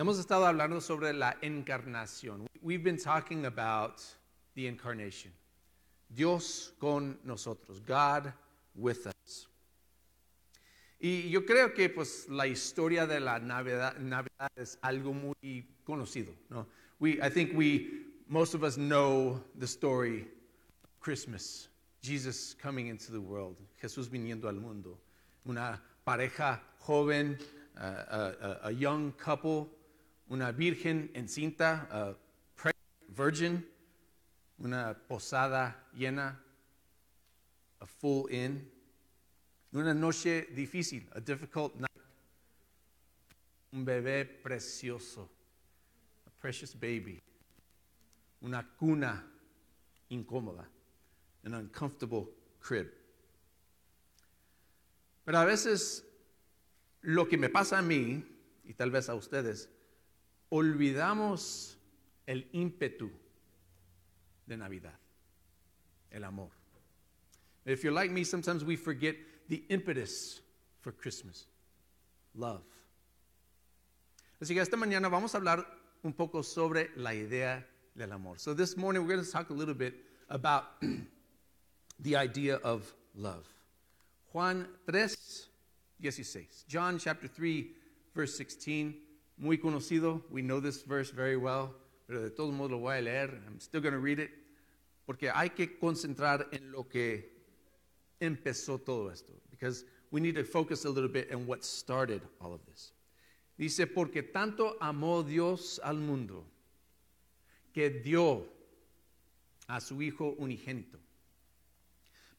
Hemos estado hablando sobre la encarnación. We've been talking about the incarnation. Dios con nosotros, God with us. Y yo creo que pues la historia de la Navidad, Navidad es algo muy conocido, ¿no? We, I think we, most of us know the story of Christmas, Jesus coming into the world, Jesús viniendo al mundo, una pareja joven, uh, a, a, a young couple, una virgen encinta, a pregnant virgin, una posada llena, a full inn, una noche difícil, a difficult night, un bebé precioso, a precious baby, una cuna incómoda, an uncomfortable crib. Pero a veces lo que me pasa a mí, y tal vez a ustedes, olvidamos el ímpetu de Navidad, el amor. If you're like me, sometimes we forget the impetus for Christmas, love. Así que esta mañana vamos a hablar un poco sobre la idea del amor. So this morning we're going to talk a little bit about the idea of love. Juan 3, 16. John chapter 3, verse 16. Muy conocido. We know this verse very well. Pero de todos modos lo voy a leer. I'm still going to read it. Porque hay que concentrar en lo que empezó todo esto. Because we need to focus a little bit on what started all of this. Dice, porque tanto amó Dios al mundo que dio a su Hijo unigénito,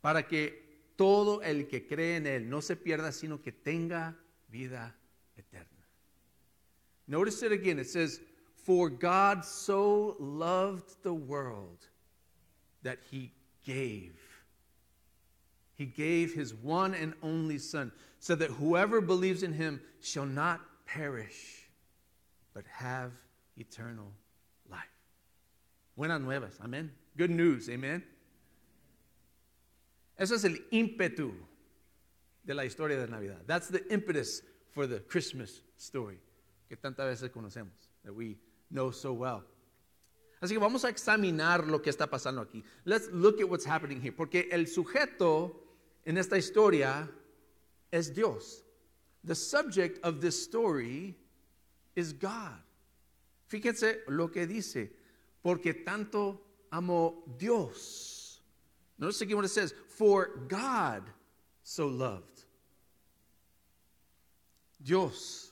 para que todo el que cree en Él no se pierda, sino que tenga vida eterna. Notice it again. It says, For God so loved the world that He gave. He gave His one and only Son, so that whoever believes in Him shall not perish, but have eternal life. Buenas nuevas, amén. Good news, amen. Eso es el ímpetu de la historia de Navidad. That's the impetus for the Christmas story que tantas veces conocemos, that we know so well. Así que vamos a examinar lo que está pasando aquí. Let's look at what's happening here. Porque el sujeto en esta historia es Dios. The subject of this story is God. Fíjense lo que dice. Porque tanto amó Dios. Notice again what it says. For God so loved. Dios,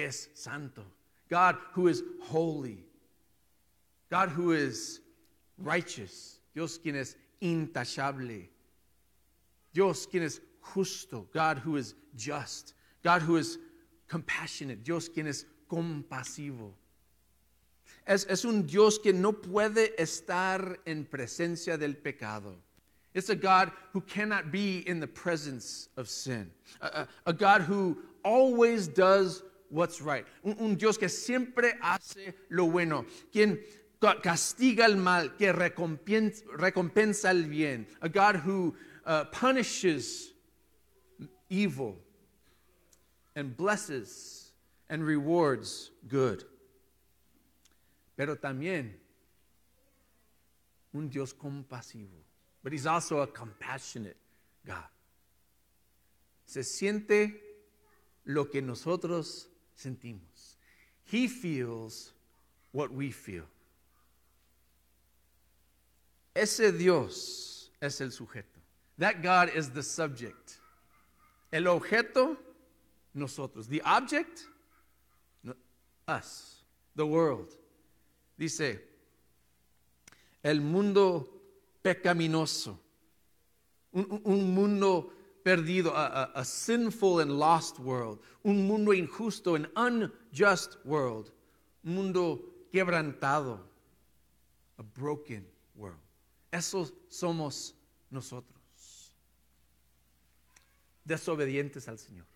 que es santo. God who is holy. God who is righteous. Dios quien es intachable. Dios quien es justo. God who is just. God who is compassionate. Dios quien es compasivo. Es, es, un Dios que no puede estar en presencia del pecado. It's a God who cannot be in the presence of sin. A, a, a God who always does what's right. Un, un, Dios que siempre hace lo bueno. Quien castiga el mal, que recompensa, recompensa el bien. A God who uh, punishes evil and blesses and rewards good. Pero también un Dios compasivo. But he's also a compassionate God. Se siente lo que nosotros sentimos. He feels what we feel. Ese Dios es el sujeto. That God is the subject. El objeto, nosotros. The object, us, the world. Dice, el mundo pecaminoso, un, un mundo perdido, a, a, a, sinful and lost world, un mundo injusto, an unjust world, un mundo quebrantado, a broken world. Eso somos nosotros, desobedientes al Señor.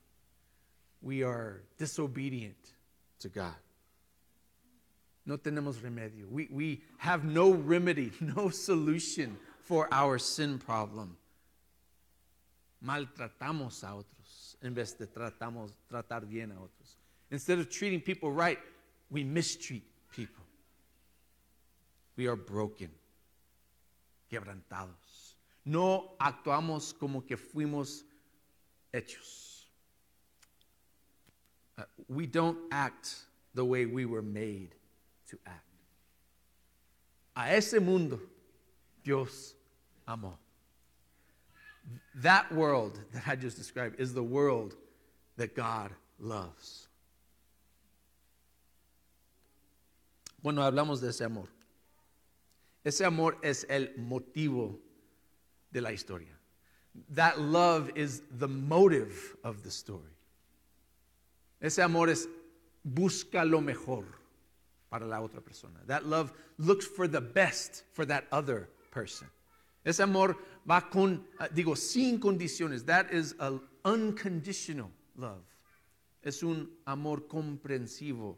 We are disobedient to God. No tenemos remedio. We, we have no remedy, no solution for our sin problem. Maltratamos a otros en vez de tratamos, tratar bien a otros. Instead of treating people right, we mistreat people. We are broken, quebrantados. No actuamos como que fuimos hechos. Uh, we don't act the way we were made to act. A ese mundo Dios amó. That world that I just described is the world that God loves. Bueno, hablamos de ese amor. Ese amor es el motivo de la historia. That love is the motive of the story. Ese amor es busca lo mejor para la otra persona. That love looks for the best for that other person. Ese amor va con, uh, digo, sin condiciones. That is an unconditional love. Es un amor comprensivo.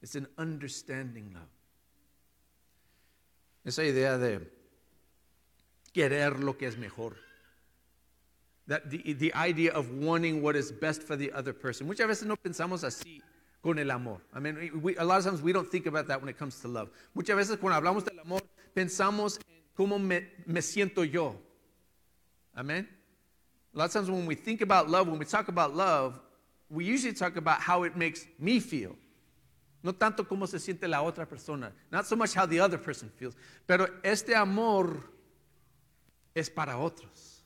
It's an understanding love. Esa idea de querer lo que es mejor. That the, the idea of wanting what is best for the other person. Muchas veces no pensamos así con el amor. I mean, we, a lot of times we don't think about that when it comes to love. Muchas veces cuando hablamos del amor, pensamos en cómo me, me siento yo. Amen? A lot of times when we think about love, when we talk about love, we usually talk about how it makes me feel. No tanto cómo se siente la otra persona. Not so much how the other person feels. Pero este amor es para otros.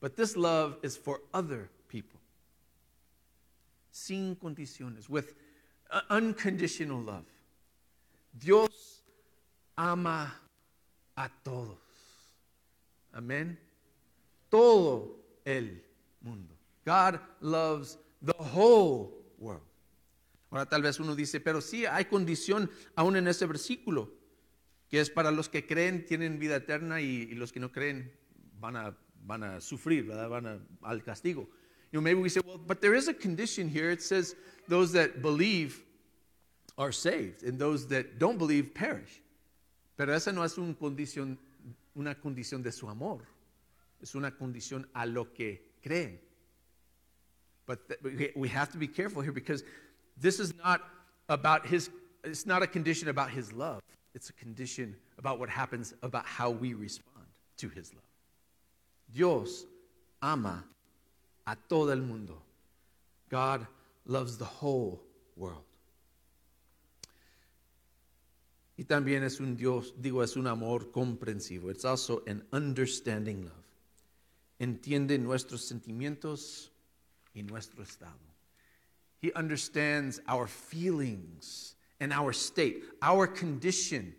But this love is for other people. Sin condiciones. With unconditional love. Dios ama a todos. Amén. Todo el mundo. God loves the whole world. Ahora tal vez uno dice, pero sí hay condición aún en ese versículo, que es para los que creen tienen vida eterna y, los que no creen van a, van a sufrir, van a, al castigo. You know, maybe we say, well, but there is a condition here. It says those that believe are saved and those that don't believe perish. Pero esa no es una condición, una condición de su amor. Es una condición a lo que creen. But we have to be careful here because this is not about his, it's not a condition about his love. It's a condition about what happens, about how we respond to his love. Dios ama a todo el mundo. God loves the whole world. Y también es un Dios, digo, es un amor comprensivo. It's also an understanding love. Entiende nuestros sentimientos y nuestro estado. He understands our feelings and our state, our condition.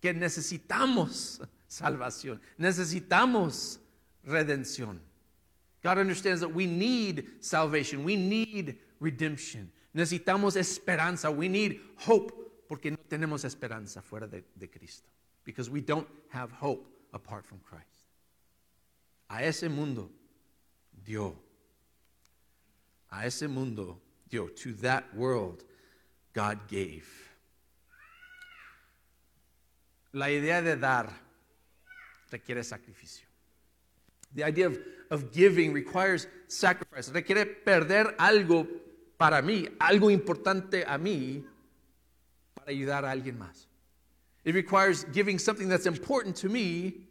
Que necesitamos salvación, necesitamos redención. God understands that we need salvation, we need redemption. Necesitamos esperanza, we need hope porque no tenemos esperanza fuera de, de Cristo. Because we don't have hope apart from Christ. A ese mundo dio. A ese mundo dio. To that world, God gave. La idea de dar requiere sacrificio. The idea of, of giving requires sacrifice. Requiere perder algo para mí, algo importante a mí, para ayudar a alguien más. It requires giving something that's important to me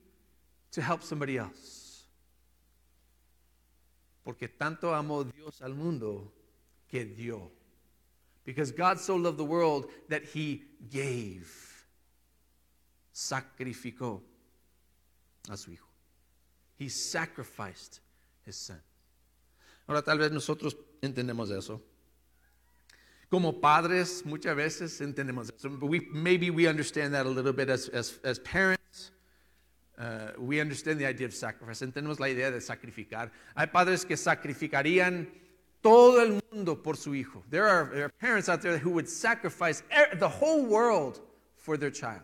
to help somebody else. Porque tanto amó Dios al mundo que dio. Because God so loved the world that he gave. Sacrificó a su hijo. He sacrificed his son. Ahora tal vez nosotros entendemos eso. Como padres, muchas veces entendemos eso. We, maybe we understand that a little bit as, as, as parents. Uh, we understand the idea of sacrifice. Entendemos la idea de sacrificar. Hay padres que sacrificarían todo el mundo por su hijo. There are, there are parents out there who would sacrifice the whole world for their child.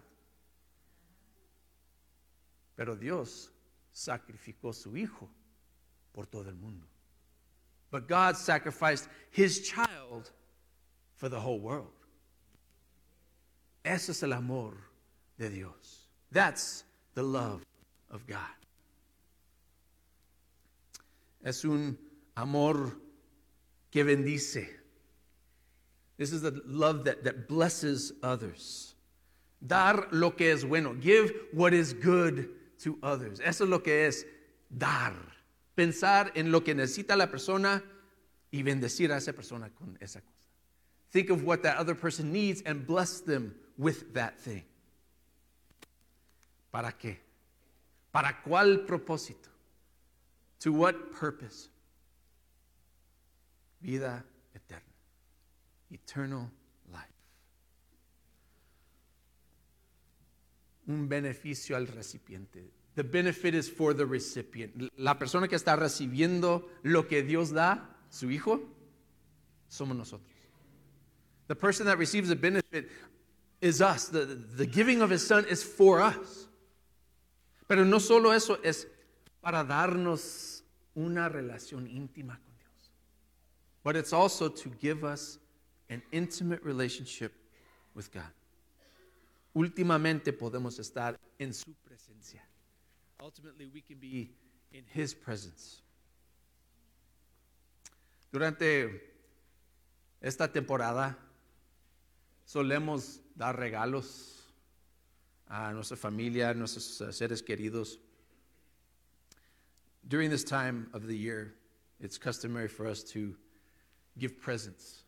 Pero Dios sacrificó su hijo por todo el mundo. But God sacrificed his child for the whole world. Ese es el amor de Dios. That's the love of God. Es un amor que bendice. This is the love that, that blesses others. Dar lo que es bueno. Give what is good to others. Eso es lo que es dar. Pensar en lo que necesita la persona y bendecir a esa persona con esa cosa. Think of what that other person needs and bless them with that thing. ¿Para qué? ¿Para cuál propósito? To what purpose? Vida eterna. Eternal life. Un beneficio al recipiente. The benefit is for the recipient. La persona que está recibiendo lo que Dios da, su hijo, somos nosotros. The person that receives the benefit is us. The, the giving of his son is for us. Pero no solo eso, es para darnos una relación íntima con Dios. But it's also to give us an intimate relationship with God. Últimamente podemos estar en su presencia. Ultimately, we can be in his presence. Durante esta temporada solemos dar regalos a nuestra familia, a nuestros uh, seres queridos. During this time of the year, it's customary for us to give presents,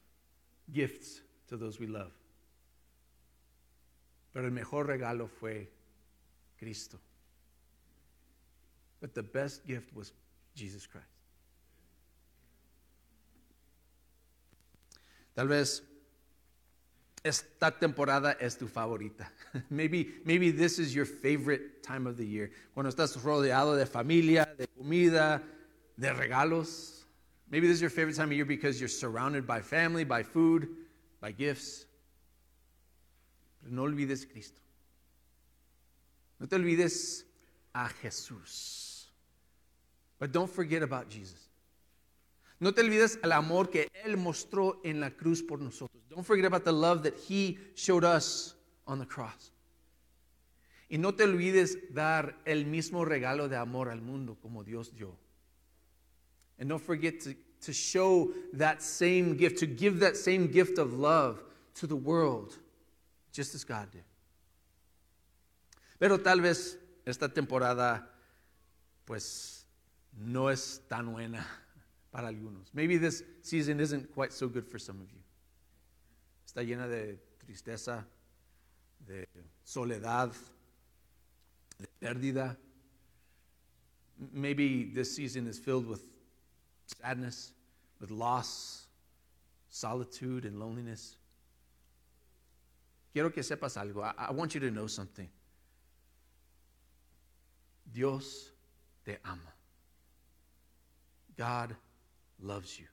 gifts to those we love. Pero el mejor regalo fue Cristo. But the best gift was Jesus Christ. Tal vez esta temporada es tu favorita. maybe, maybe this is your favorite time of the year. Cuando estás rodeado de familia, de comida, de regalos. Maybe this is your favorite time of year because you're surrounded by family, by food, by gifts. Pero no olvides Cristo. No te olvides a Jesús. But don't forget about Jesus. No te olvides el amor que Él mostró en la cruz por nosotros. Don't forget about the love that He showed us on the cross. Y no te olvides dar el mismo regalo de amor al mundo como Dios dio. And don't forget to, to show that same gift, to give that same gift of love to the world, just as God did. Pero tal vez esta temporada, pues, no es tan buena para algunos. Maybe this season isn't quite so good for some of you. Está llena de tristeza, de soledad, de pérdida. Maybe this season is filled with sadness, with loss, solitude, and loneliness. Quiero que sepas algo. I, I want you to know something. Dios te ama. God loves you.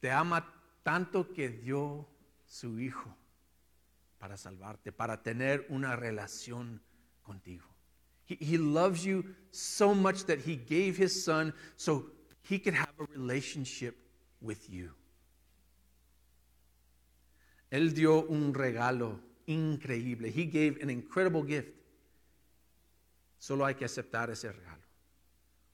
Te ama tanto que dio su hijo para salvarte, para tener una relación contigo. He, he, loves you so much that he gave his son so he could have a relationship with you. Él dio un regalo increíble. He gave an incredible gift. Solo hay que aceptar ese regalo.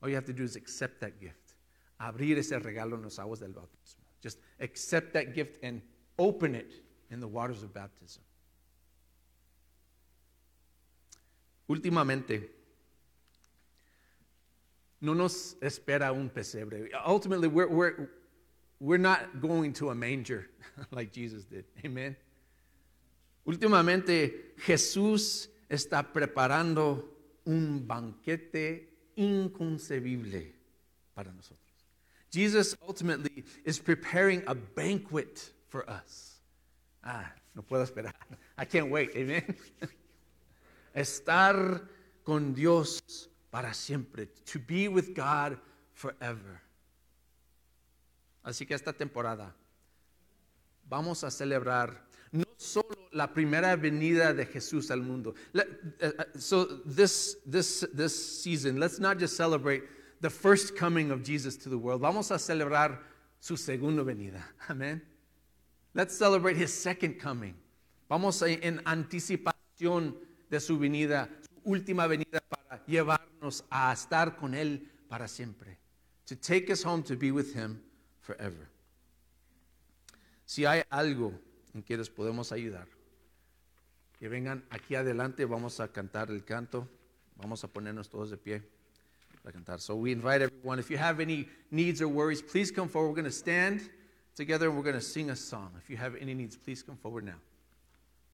All you have to do is accept that gift. Abrir ese regalo en las aguas del bautismo. Just accept that gift and open it in the waters of baptism. Últimamente, no nos espera un pesebre. Ultimately, we're, we're, we're not going to a manger like Jesus did. Amen. Últimamente, Jesús está preparando un banquete inconcebible para nosotros. Jesus ultimately is preparing a banquet for us. Ah, no puedo esperar. I can't wait. Amen. Estar con Dios para siempre. To be with God forever. Así que esta temporada vamos a celebrar no solo la primera venida de Jesús al mundo. Uh, uh, so this, this, this season, let's not just celebrate the first coming of Jesus to the world. Vamos a celebrar su segunda venida. Amén. Let's celebrate his second coming. Vamos a, en anticipación de su venida, su última venida para llevarnos a estar con él para siempre. To take us home to be with him forever. Si hay algo en que les podemos ayudar, que vengan aquí adelante, vamos a cantar el canto, vamos a ponernos todos de pie para cantar. So we invite everyone, if you have any needs or worries, please come forward. We're going to stand together and we're going to sing a song. If you have any needs, please come forward now.